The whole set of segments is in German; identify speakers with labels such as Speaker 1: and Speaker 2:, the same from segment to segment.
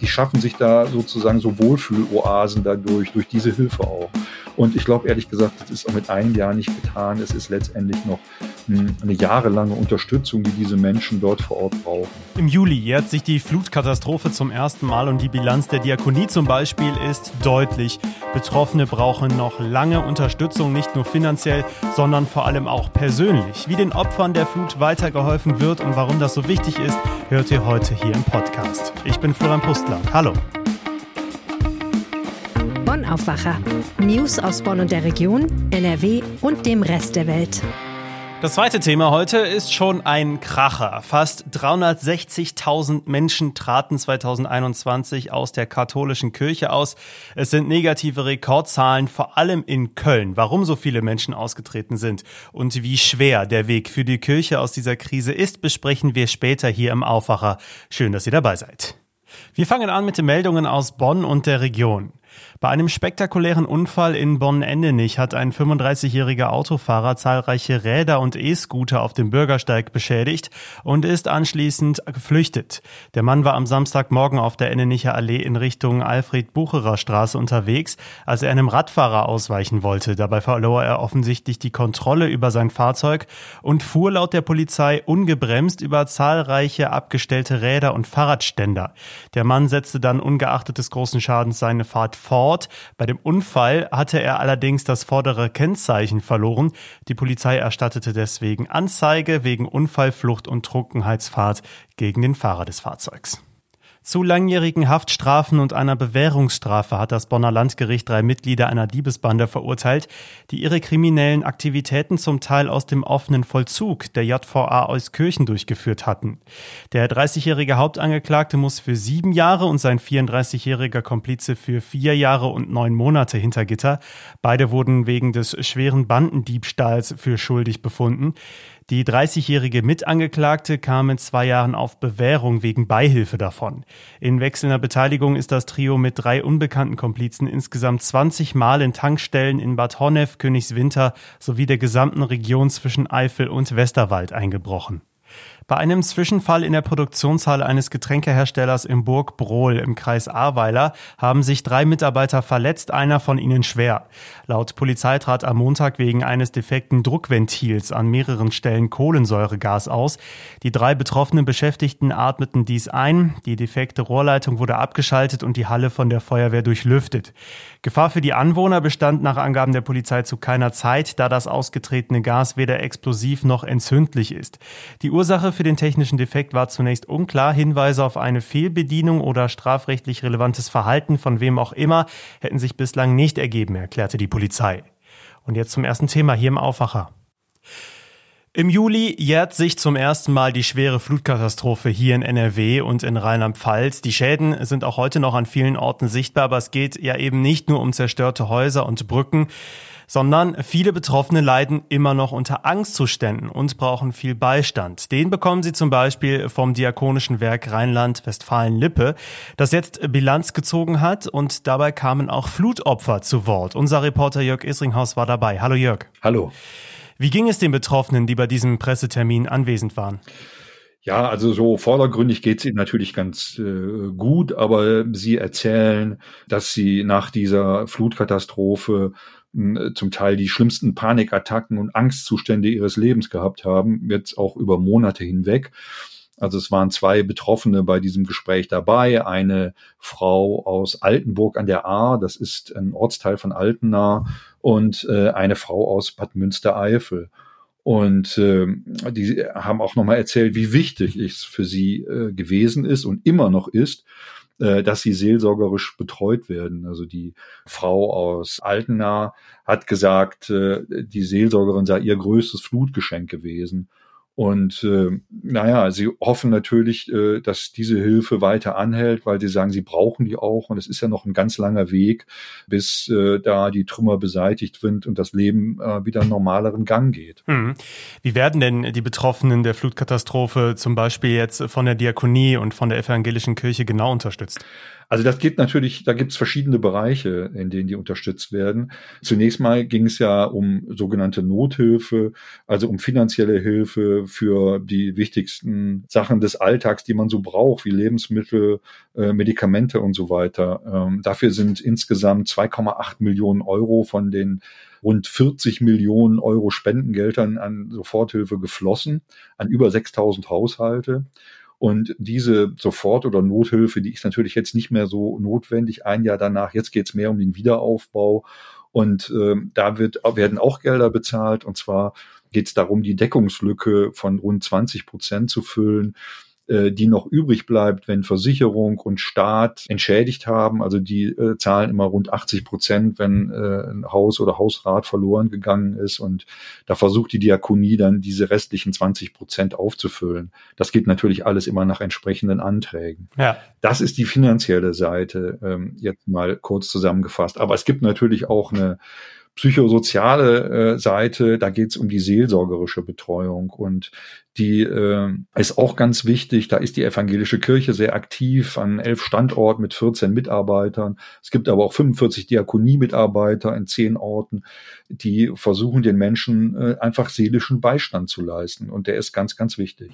Speaker 1: die schaffen sich da sozusagen so Wohlfühloasen dadurch, durch diese Hilfe auch. Und ich glaube ehrlich gesagt, das ist auch mit einem Jahr nicht getan. Es ist letztendlich noch eine jahrelange Unterstützung, die diese Menschen dort vor Ort brauchen.
Speaker 2: Im Juli jährt sich die Flutkatastrophe zum ersten Mal und die Bilanz der Diakonie zum Beispiel ist deutlich. Betroffene brauchen noch lange Unterstützung, nicht nur finanziell, sondern vor allem auch persönlich. Wie den Opfern der Flut weitergeholfen wird und warum das so wichtig ist, hört ihr heute hier im Podcast. Ich bin Florian Pustler. Hallo.
Speaker 3: Bonn Aufwacher. News aus Bonn und der Region, NRW und dem Rest der Welt.
Speaker 2: Das zweite Thema heute ist schon ein Kracher. Fast 360.000 Menschen traten 2021 aus der katholischen Kirche aus. Es sind negative Rekordzahlen, vor allem in Köln. Warum so viele Menschen ausgetreten sind und wie schwer der Weg für die Kirche aus dieser Krise ist, besprechen wir später hier im Aufwacher. Schön, dass ihr dabei seid. Wir fangen an mit den Meldungen aus Bonn und der Region. Bei einem spektakulären Unfall in Bonn-Endenich hat ein 35-jähriger Autofahrer zahlreiche Räder und E-Scooter auf dem Bürgersteig beschädigt und ist anschließend geflüchtet. Der Mann war am Samstagmorgen auf der Ennenicher Allee in Richtung Alfred-Bucherer Straße unterwegs, als er einem Radfahrer ausweichen wollte. Dabei verlor er offensichtlich die Kontrolle über sein Fahrzeug und fuhr laut der Polizei ungebremst über zahlreiche abgestellte Räder und Fahrradständer. Der Mann setzte dann ungeachtet des großen Schadens seine Fahrt fort. Bei dem Unfall hatte er allerdings das vordere Kennzeichen verloren. Die Polizei erstattete deswegen Anzeige wegen Unfallflucht und Trunkenheitsfahrt gegen den Fahrer des Fahrzeugs. Zu langjährigen Haftstrafen und einer Bewährungsstrafe hat das Bonner Landgericht drei Mitglieder einer Diebesbande verurteilt, die ihre kriminellen Aktivitäten zum Teil aus dem offenen Vollzug der JVA Euskirchen durchgeführt hatten. Der 30-jährige Hauptangeklagte muss für sieben Jahre und sein 34-jähriger Komplize für vier Jahre und neun Monate hinter Gitter. Beide wurden wegen des schweren Bandendiebstahls für schuldig befunden. Die 30-jährige Mitangeklagte kam in zwei Jahren auf Bewährung wegen Beihilfe davon. In wechselnder Beteiligung ist das Trio mit drei unbekannten Komplizen insgesamt 20 Mal in Tankstellen in Bad Honnef, Königswinter sowie der gesamten Region zwischen Eifel und Westerwald eingebrochen. Bei einem Zwischenfall in der Produktionshalle eines Getränkeherstellers im Burg Brohl im Kreis Ahrweiler haben sich drei Mitarbeiter verletzt, einer von ihnen schwer. Laut Polizei trat am Montag wegen eines defekten Druckventils an mehreren Stellen Kohlensäuregas aus. Die drei betroffenen Beschäftigten atmeten dies ein, die defekte Rohrleitung wurde abgeschaltet und die Halle von der Feuerwehr durchlüftet. Gefahr für die Anwohner bestand nach Angaben der Polizei zu keiner Zeit, da das ausgetretene Gas weder explosiv noch entzündlich ist. Die Ursache für den technischen Defekt war zunächst unklar. Hinweise auf eine Fehlbedienung oder strafrechtlich relevantes Verhalten von wem auch immer hätten sich bislang nicht ergeben, erklärte die Polizei. Und jetzt zum ersten Thema hier im Aufwacher. Im Juli jährt sich zum ersten Mal die schwere Flutkatastrophe hier in NRW und in Rheinland-Pfalz. Die Schäden sind auch heute noch an vielen Orten sichtbar, aber es geht ja eben nicht nur um zerstörte Häuser und Brücken, sondern viele Betroffene leiden immer noch unter Angstzuständen und brauchen viel Beistand. Den bekommen sie zum Beispiel vom Diakonischen Werk Rheinland-Westfalen-Lippe, das jetzt Bilanz gezogen hat und dabei kamen auch Flutopfer zu Wort. Unser Reporter Jörg Isringhaus war dabei. Hallo Jörg.
Speaker 1: Hallo.
Speaker 2: Wie ging es den Betroffenen, die bei diesem Pressetermin anwesend waren?
Speaker 1: Ja, also so vordergründig geht es ihnen natürlich ganz äh, gut, aber sie erzählen, dass sie nach dieser Flutkatastrophe zum Teil die schlimmsten Panikattacken und Angstzustände ihres Lebens gehabt haben, jetzt auch über Monate hinweg. Also es waren zwei Betroffene bei diesem Gespräch dabei. Eine Frau aus Altenburg an der Ahr, das ist ein Ortsteil von Altena, und äh, eine Frau aus Bad Münstereifel. Und äh, die haben auch nochmal erzählt, wie wichtig es für sie äh, gewesen ist und immer noch ist, äh, dass sie seelsorgerisch betreut werden. Also die Frau aus Altena hat gesagt, äh, die Seelsorgerin sei ihr größtes Flutgeschenk gewesen. Und äh, naja, sie hoffen natürlich, äh, dass diese Hilfe weiter anhält, weil sie sagen, sie brauchen die auch. Und es ist ja noch ein ganz langer Weg, bis äh, da die Trümmer beseitigt sind und das Leben äh, wieder einen normaleren Gang geht. Hm.
Speaker 2: Wie werden denn die Betroffenen der Flutkatastrophe zum Beispiel jetzt von der Diakonie und von der evangelischen Kirche genau unterstützt?
Speaker 1: Also das geht natürlich, da gibt es verschiedene Bereiche, in denen die unterstützt werden. Zunächst mal ging es ja um sogenannte Nothilfe, also um finanzielle Hilfe für die wichtigsten Sachen des Alltags, die man so braucht, wie Lebensmittel, äh, Medikamente und so weiter. Ähm, dafür sind insgesamt 2,8 Millionen Euro von den rund 40 Millionen Euro Spendengeldern an Soforthilfe geflossen, an über 6000 Haushalte. Und diese Sofort- oder Nothilfe, die ist natürlich jetzt nicht mehr so notwendig. Ein Jahr danach, jetzt geht es mehr um den Wiederaufbau. Und äh, da wird, werden auch Gelder bezahlt. Und zwar geht es darum, die Deckungslücke von rund 20 Prozent zu füllen äh, die noch übrig bleibt, wenn Versicherung und Staat entschädigt haben. Also die äh, zahlen immer rund 80 Prozent, wenn äh, ein Haus oder Hausrat verloren gegangen ist. Und da versucht die Diakonie dann diese restlichen 20 Prozent aufzufüllen. Das geht natürlich alles immer nach entsprechenden Anträgen. Ja. Das ist die finanzielle Seite, ähm, jetzt mal kurz zusammengefasst. Aber es gibt natürlich auch eine psychosoziale äh, Seite, da geht es um die seelsorgerische Betreuung und die äh, ist auch ganz wichtig. Da ist die evangelische Kirche sehr aktiv an elf Standorten mit 14 Mitarbeitern. Es gibt aber auch 45 Diakonie-Mitarbeiter in zehn Orten, die versuchen, den Menschen äh, einfach seelischen Beistand zu leisten. Und der ist ganz, ganz wichtig.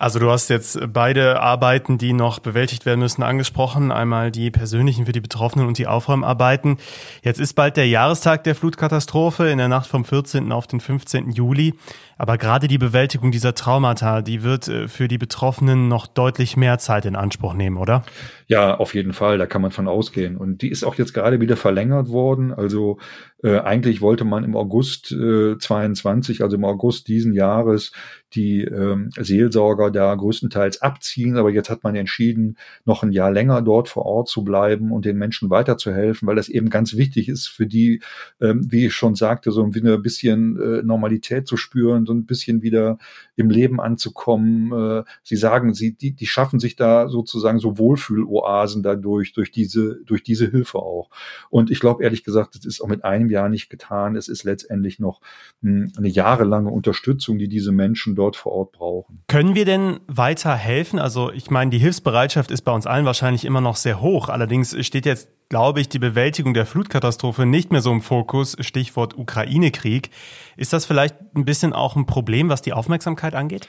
Speaker 2: Also du hast jetzt beide Arbeiten, die noch bewältigt werden müssen, angesprochen. Einmal die persönlichen für die Betroffenen und die Aufräumarbeiten. Jetzt ist bald der Jahrestag der Flutkatastrophe in der Nacht vom 14. auf den 15. Juli. Aber gerade die Bewältigung dieser Traumata, die wird äh, für die Betroffenen noch deutlich mehr Zeit in Anspruch nehmen, oder?
Speaker 1: Ja, auf jeden Fall, da kann man von ausgehen. Und die ist auch jetzt gerade wieder verlängert worden. Also äh, eigentlich wollte man im August äh, 22, also im August diesen Jahres, die ähm, Seelsorger da größtenteils abziehen. Aber jetzt hat man entschieden, noch ein Jahr länger dort vor Ort zu bleiben und den Menschen weiterzuhelfen, weil das eben ganz wichtig ist für die, ähm, wie ich schon sagte, so ein bisschen äh, Normalität zu spüren so ein bisschen wieder im Leben anzukommen. Äh, sie sagen, sie, die, die schaffen sich da sozusagen so Wohlfühloasen dadurch, durch diese, durch diese Hilfe auch. Und ich glaube ehrlich gesagt, das ist auch mit einem Jahr nicht getan. Es ist letztendlich noch hm, eine jahrelange Unterstützung, die diese Menschen dort vor Ort brauchen.
Speaker 2: Können wir denn weiter helfen? Also ich meine, die Hilfsbereitschaft ist bei uns allen wahrscheinlich immer noch sehr hoch. Allerdings steht jetzt glaube ich, die Bewältigung der Flutkatastrophe nicht mehr so im Fokus, Stichwort Ukraine-Krieg. Ist das vielleicht ein bisschen auch ein Problem, was die Aufmerksamkeit angeht?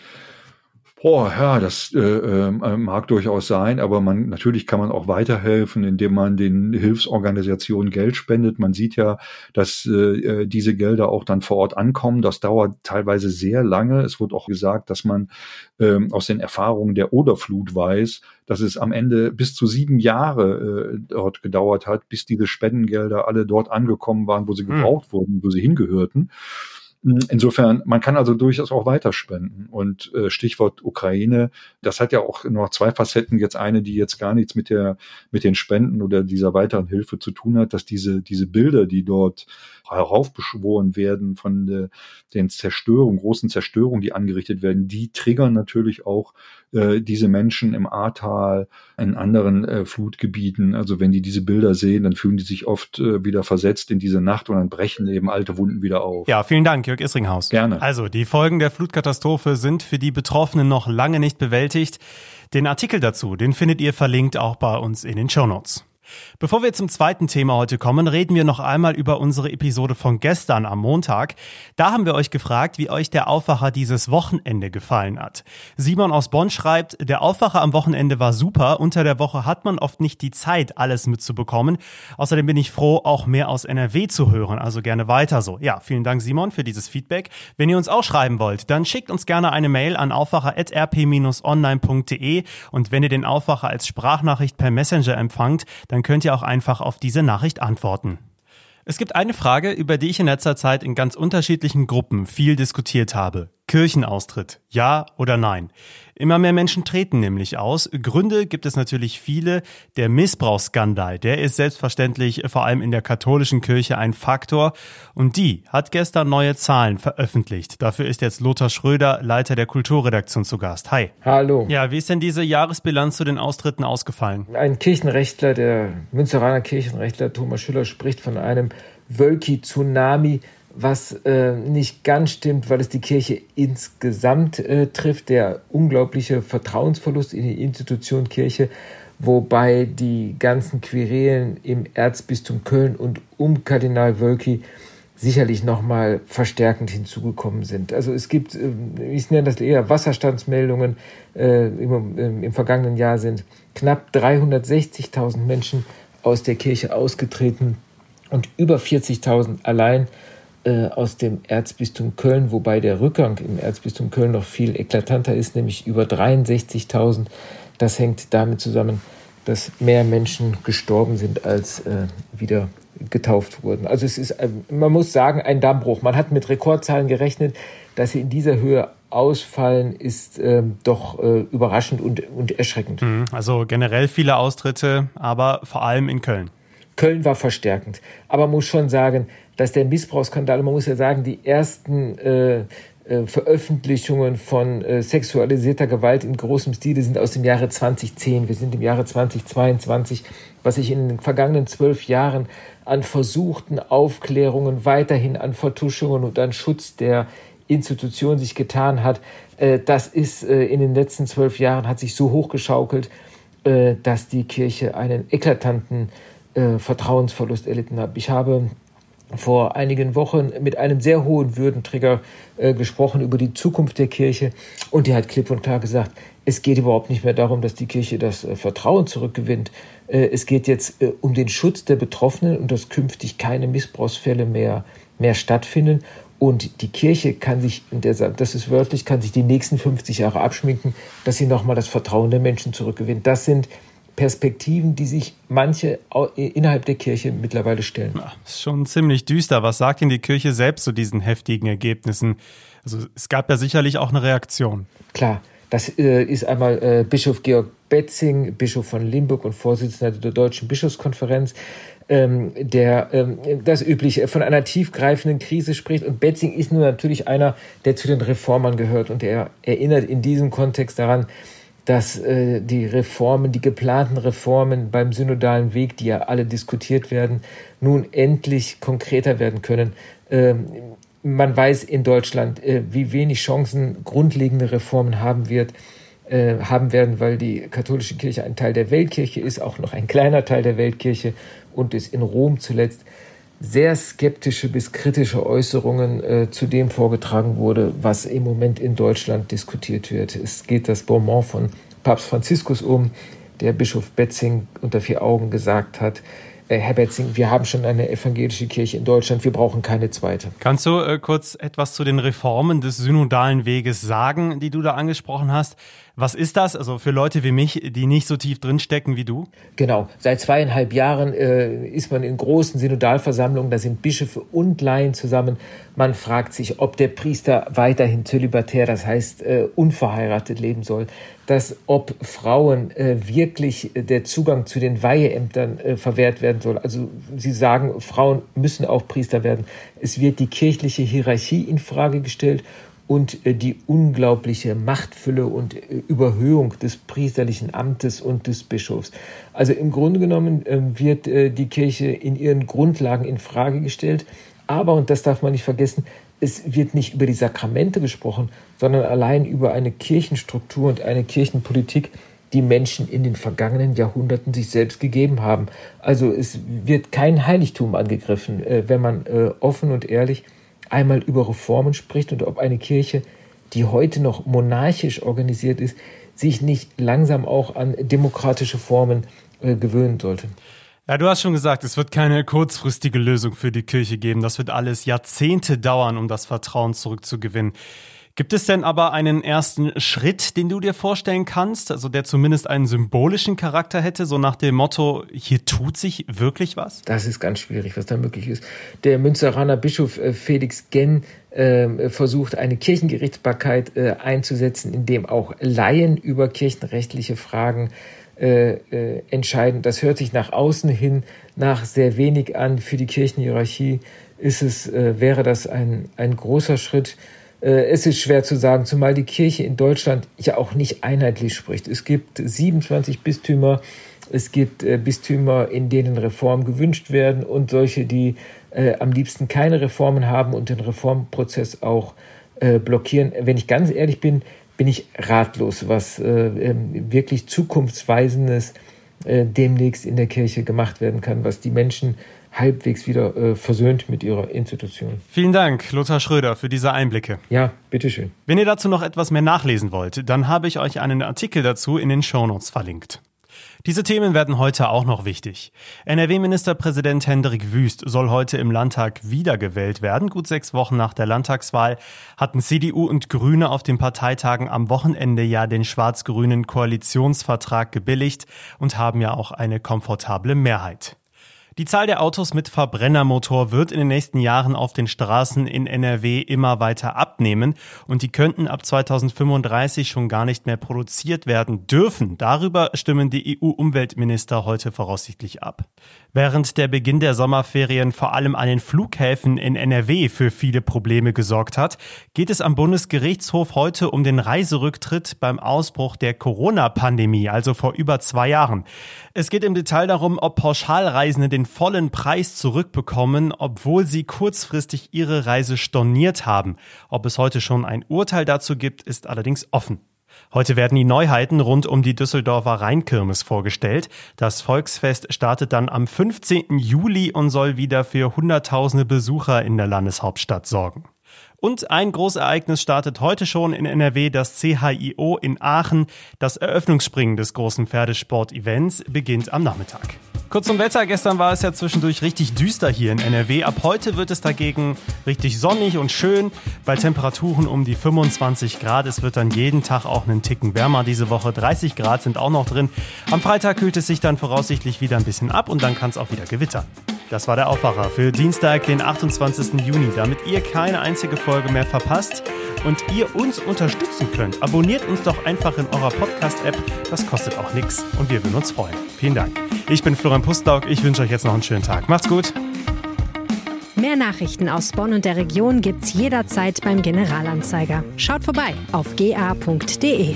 Speaker 1: Boah, ja, das äh, äh, mag durchaus sein, aber man natürlich kann man auch weiterhelfen, indem man den Hilfsorganisationen Geld spendet. Man sieht ja, dass äh, diese Gelder auch dann vor Ort ankommen. Das dauert teilweise sehr lange. Es wird auch gesagt, dass man ähm, aus den Erfahrungen der Oderflut weiß, dass es am Ende bis zu sieben Jahre äh, dort gedauert hat, bis diese Spendengelder alle dort angekommen waren, wo sie hm. gebraucht hm. wurden, wo sie hingehörten. Insofern, man kann also durchaus auch weiterspenden. Und äh, Stichwort Ukraine, das hat ja auch noch zwei Facetten. Jetzt eine, die jetzt gar nichts mit der, mit den Spenden oder dieser weiteren Hilfe zu tun hat, dass diese, diese Bilder, die dort heraufbeschworen werden von der, den Zerstörungen, großen Zerstörungen, die angerichtet werden, die triggern natürlich auch äh, diese Menschen im Ahrtal, in anderen äh, Flutgebieten. Also wenn die diese Bilder sehen, dann fühlen die sich oft äh, wieder versetzt in diese Nacht und dann brechen eben alte Wunden wieder auf.
Speaker 2: Ja, vielen Dank, Jörg Isringhaus.
Speaker 1: Gerne.
Speaker 2: Also, die Folgen der Flutkatastrophe sind für die Betroffenen noch lange nicht bewältigt. Den Artikel dazu, den findet ihr verlinkt auch bei uns in den Show Notes. Bevor wir zum zweiten Thema heute kommen, reden wir noch einmal über unsere Episode von gestern am Montag. Da haben wir euch gefragt, wie euch der Aufwacher dieses Wochenende gefallen hat. Simon aus Bonn schreibt, der Aufwacher am Wochenende war super. Unter der Woche hat man oft nicht die Zeit, alles mitzubekommen. Außerdem bin ich froh, auch mehr aus NRW zu hören. Also gerne weiter so. Ja, vielen Dank Simon für dieses Feedback. Wenn ihr uns auch schreiben wollt, dann schickt uns gerne eine Mail an aufwacher.rp-online.de und wenn ihr den Aufwacher als Sprachnachricht per Messenger empfangt, dann dann könnt ihr auch einfach auf diese Nachricht antworten. Es gibt eine Frage, über die ich in letzter Zeit in ganz unterschiedlichen Gruppen viel diskutiert habe. Kirchenaustritt, ja oder nein? Immer mehr Menschen treten nämlich aus. Gründe gibt es natürlich viele. Der Missbrauchsskandal, der ist selbstverständlich vor allem in der katholischen Kirche ein Faktor. Und die hat gestern neue Zahlen veröffentlicht. Dafür ist jetzt Lothar Schröder, Leiter der Kulturredaktion zu Gast. Hi.
Speaker 4: Hallo.
Speaker 2: Ja, wie ist denn diese Jahresbilanz zu den Austritten ausgefallen?
Speaker 4: Ein Kirchenrechtler, der Münzeraner Kirchenrechtler Thomas Schüller spricht von einem Wölki-Tsunami was äh, nicht ganz stimmt, weil es die Kirche insgesamt äh, trifft. Der unglaubliche Vertrauensverlust in die Institution Kirche wobei die ganzen Querelen im Erzbistum Köln und um Kardinal Wölki sicherlich nochmal verstärkend hinzugekommen sind. Also es gibt, äh, ich nenne das eher Wasserstandsmeldungen, äh, im, im vergangenen Jahr sind knapp 360.000 Menschen aus der Kirche ausgetreten und über 40.000 allein äh, aus dem Erzbistum Köln, wobei der Rückgang im Erzbistum Köln noch viel eklatanter ist, nämlich über 63.000. Das hängt damit zusammen, dass mehr Menschen gestorben sind, als äh, wieder getauft wurden. Also es ist, äh, man muss sagen, ein Dammbruch. Man hat mit Rekordzahlen gerechnet, dass sie in dieser Höhe ausfallen, ist äh, doch äh, überraschend und, und erschreckend.
Speaker 2: Mhm. Also generell viele Austritte, aber vor allem in Köln.
Speaker 4: Köln war verstärkend. Aber man muss schon sagen, dass der Missbrauchsskandal, man muss ja sagen, die ersten äh, äh, Veröffentlichungen von äh, sexualisierter Gewalt in großem Stile sind aus dem Jahre 2010. Wir sind im Jahre 2022. Was sich in den vergangenen zwölf Jahren an versuchten Aufklärungen, weiterhin an Vertuschungen und an Schutz der Institution sich getan hat, äh, das ist in den letzten zwölf Jahren hat sich so hochgeschaukelt, dass die Kirche einen eklatanten Vertrauensverlust erlitten hat. Ich habe vor einigen Wochen mit einem sehr hohen Würdenträger äh, gesprochen über die Zukunft der Kirche und der hat klipp und klar gesagt, es geht überhaupt nicht mehr darum, dass die Kirche das äh, Vertrauen zurückgewinnt. Äh, es geht jetzt äh, um den Schutz der Betroffenen und dass künftig keine Missbrauchsfälle mehr, mehr stattfinden. Und die Kirche kann sich, das ist wörtlich, kann sich die nächsten 50 Jahre abschminken, dass sie nochmal das Vertrauen der Menschen zurückgewinnt. Das sind Perspektiven, die sich manche innerhalb der Kirche mittlerweile stellen.
Speaker 2: Ja, ist schon ziemlich düster. Was sagt denn die Kirche selbst zu diesen heftigen Ergebnissen? Also es gab ja sicherlich auch eine Reaktion.
Speaker 4: Klar, das äh, ist einmal äh, Bischof Georg Betzing, Bischof von Limburg und Vorsitzender der Deutschen Bischofskonferenz, ähm, der ähm, das übliche von einer tiefgreifenden Krise spricht. Und Betzing ist nun natürlich einer, der zu den Reformern gehört. Und er erinnert in diesem Kontext daran, dass äh, die Reformen, die geplanten Reformen beim synodalen Weg, die ja alle diskutiert werden, nun endlich konkreter werden können. Ähm, man weiß in Deutschland, äh, wie wenig Chancen grundlegende Reformen haben wird, äh, haben werden, weil die katholische Kirche ein Teil der Weltkirche ist, auch noch ein kleiner Teil der Weltkirche und es in Rom zuletzt sehr skeptische bis kritische Äußerungen äh, zu dem vorgetragen wurde, was im Moment in Deutschland diskutiert wird. Es geht das Bonbon von Papst Franziskus um, der Bischof Betzing unter vier Augen gesagt hat, äh, Herr Betzing, wir haben schon eine evangelische Kirche in Deutschland, wir brauchen keine zweite.
Speaker 2: Kannst du äh, kurz etwas zu den Reformen des synodalen Weges sagen, die du da angesprochen hast? Was ist das? Also für Leute wie mich, die nicht so tief drinstecken wie du?
Speaker 4: Genau. Seit zweieinhalb Jahren äh, ist man in großen Synodalversammlungen, da sind Bischöfe und Laien zusammen. Man fragt sich, ob der Priester weiterhin zölibatär, das heißt äh, unverheiratet leben soll, dass ob Frauen äh, wirklich der Zugang zu den Weiheämtern äh, verwehrt werden soll. Also sie sagen, Frauen müssen auch Priester werden. Es wird die kirchliche Hierarchie in Frage gestellt und äh, die unglaubliche Machtfülle und äh, Überhöhung des priesterlichen Amtes und des Bischofs. Also im Grunde genommen ähm, wird äh, die Kirche in ihren Grundlagen in Frage gestellt. Aber, und das darf man nicht vergessen, es wird nicht über die Sakramente gesprochen, sondern allein über eine Kirchenstruktur und eine Kirchenpolitik, die Menschen in den vergangenen Jahrhunderten sich selbst gegeben haben. Also es wird kein Heiligtum angegriffen, wenn man offen und ehrlich einmal über Reformen spricht und ob eine Kirche, die heute noch monarchisch organisiert ist, sich nicht langsam auch an demokratische Formen äh, gewöhnen sollte.
Speaker 2: Ja, du hast schon gesagt, es wird keine kurzfristige Lösung für die Kirche geben. Das wird alles Jahrzehnte dauern, um das Vertrauen zurückzugewinnen. Gibt es denn aber einen ersten Schritt, den du dir vorstellen kannst, also der zumindest einen symbolischen Charakter hätte, so nach dem Motto, hier tut sich wirklich was?
Speaker 4: Das ist ganz schwierig, was da möglich ist. Der Münsteraner Bischof äh, Felix Genn äh, versucht, eine Kirchengerichtsbarkeit äh, einzusetzen, in dem auch Laien über kirchenrechtliche Fragen entscheiden. Das hört sich nach außen hin nach sehr wenig an. Für die Kirchenhierarchie ist es, wäre das ein, ein großer Schritt. Äh, es ist schwer zu sagen, zumal die Kirche in Deutschland ja auch nicht einheitlich spricht. Es gibt 27 Bistümer, es gibt äh, Bistümer, in denen Reformen gewünscht werden und solche, die äh, am liebsten keine Reformen haben und den Reformprozess auch äh, blockieren. Wenn ich ganz ehrlich bin, bin ich ratlos, was äh, ähm, wirklich zukunftsweisendes äh, demnächst in der Kirche gemacht werden kann, was die Menschen halbwegs wieder äh, versöhnt mit ihrer Institution.
Speaker 2: Vielen Dank, Lothar Schröder, für diese Einblicke.
Speaker 4: Ja, bitteschön.
Speaker 2: Wenn ihr dazu noch etwas mehr nachlesen wollt, dann habe ich euch einen Artikel dazu in den Shownotes verlinkt. Diese Themen werden heute auch noch wichtig. NRW-Ministerpräsident Hendrik Wüst soll heute im Landtag wiedergewählt werden. Gut sechs Wochen nach der Landtagswahl hatten CDU und Grüne auf den Parteitagen am Wochenende ja den schwarz-grünen Koalitionsvertrag gebilligt und haben ja auch eine komfortable Mehrheit. Die Zahl der Autos mit Verbrennermotor wird in den nächsten Jahren auf den Straßen in NRW immer weiter abnehmen und die könnten ab 2035 schon gar nicht mehr produziert werden dürfen. Darüber stimmen die EU-Umweltminister heute voraussichtlich ab. Während der Beginn der Sommerferien vor allem an den Flughäfen in NRW für viele Probleme gesorgt hat, geht es am Bundesgerichtshof heute um den Reiserücktritt beim Ausbruch der Corona-Pandemie, also vor über zwei Jahren. Es geht im Detail darum, ob Pauschalreisende den vollen Preis zurückbekommen, obwohl sie kurzfristig ihre Reise storniert haben. Ob es heute schon ein Urteil dazu gibt, ist allerdings offen. Heute werden die Neuheiten rund um die Düsseldorfer Rheinkirmes vorgestellt. Das Volksfest startet dann am 15. Juli und soll wieder für Hunderttausende Besucher in der Landeshauptstadt sorgen. Und ein Großereignis startet heute schon in NRW, das CHIO in Aachen. Das Eröffnungsspringen des großen Pferdesport-Events beginnt am Nachmittag. Kurz zum Wetter. Gestern war es ja zwischendurch richtig düster hier in NRW. Ab heute wird es dagegen richtig sonnig und schön bei Temperaturen um die 25 Grad. Es wird dann jeden Tag auch einen Ticken wärmer diese Woche. 30 Grad sind auch noch drin. Am Freitag kühlt es sich dann voraussichtlich wieder ein bisschen ab und dann kann es auch wieder gewittern. Das war der Aufwacher für Dienstag, den 28. Juni. Damit ihr keine einzige Folge mehr verpasst und ihr uns unterstützen könnt, abonniert uns doch einfach in eurer Podcast-App. Das kostet auch nichts und wir würden uns freuen. Vielen Dank. Ich bin Florian Pustlauk. Ich wünsche euch jetzt noch einen schönen Tag. Macht's gut.
Speaker 3: Mehr Nachrichten aus Bonn und der Region gibt's jederzeit beim Generalanzeiger. Schaut vorbei auf ga.de.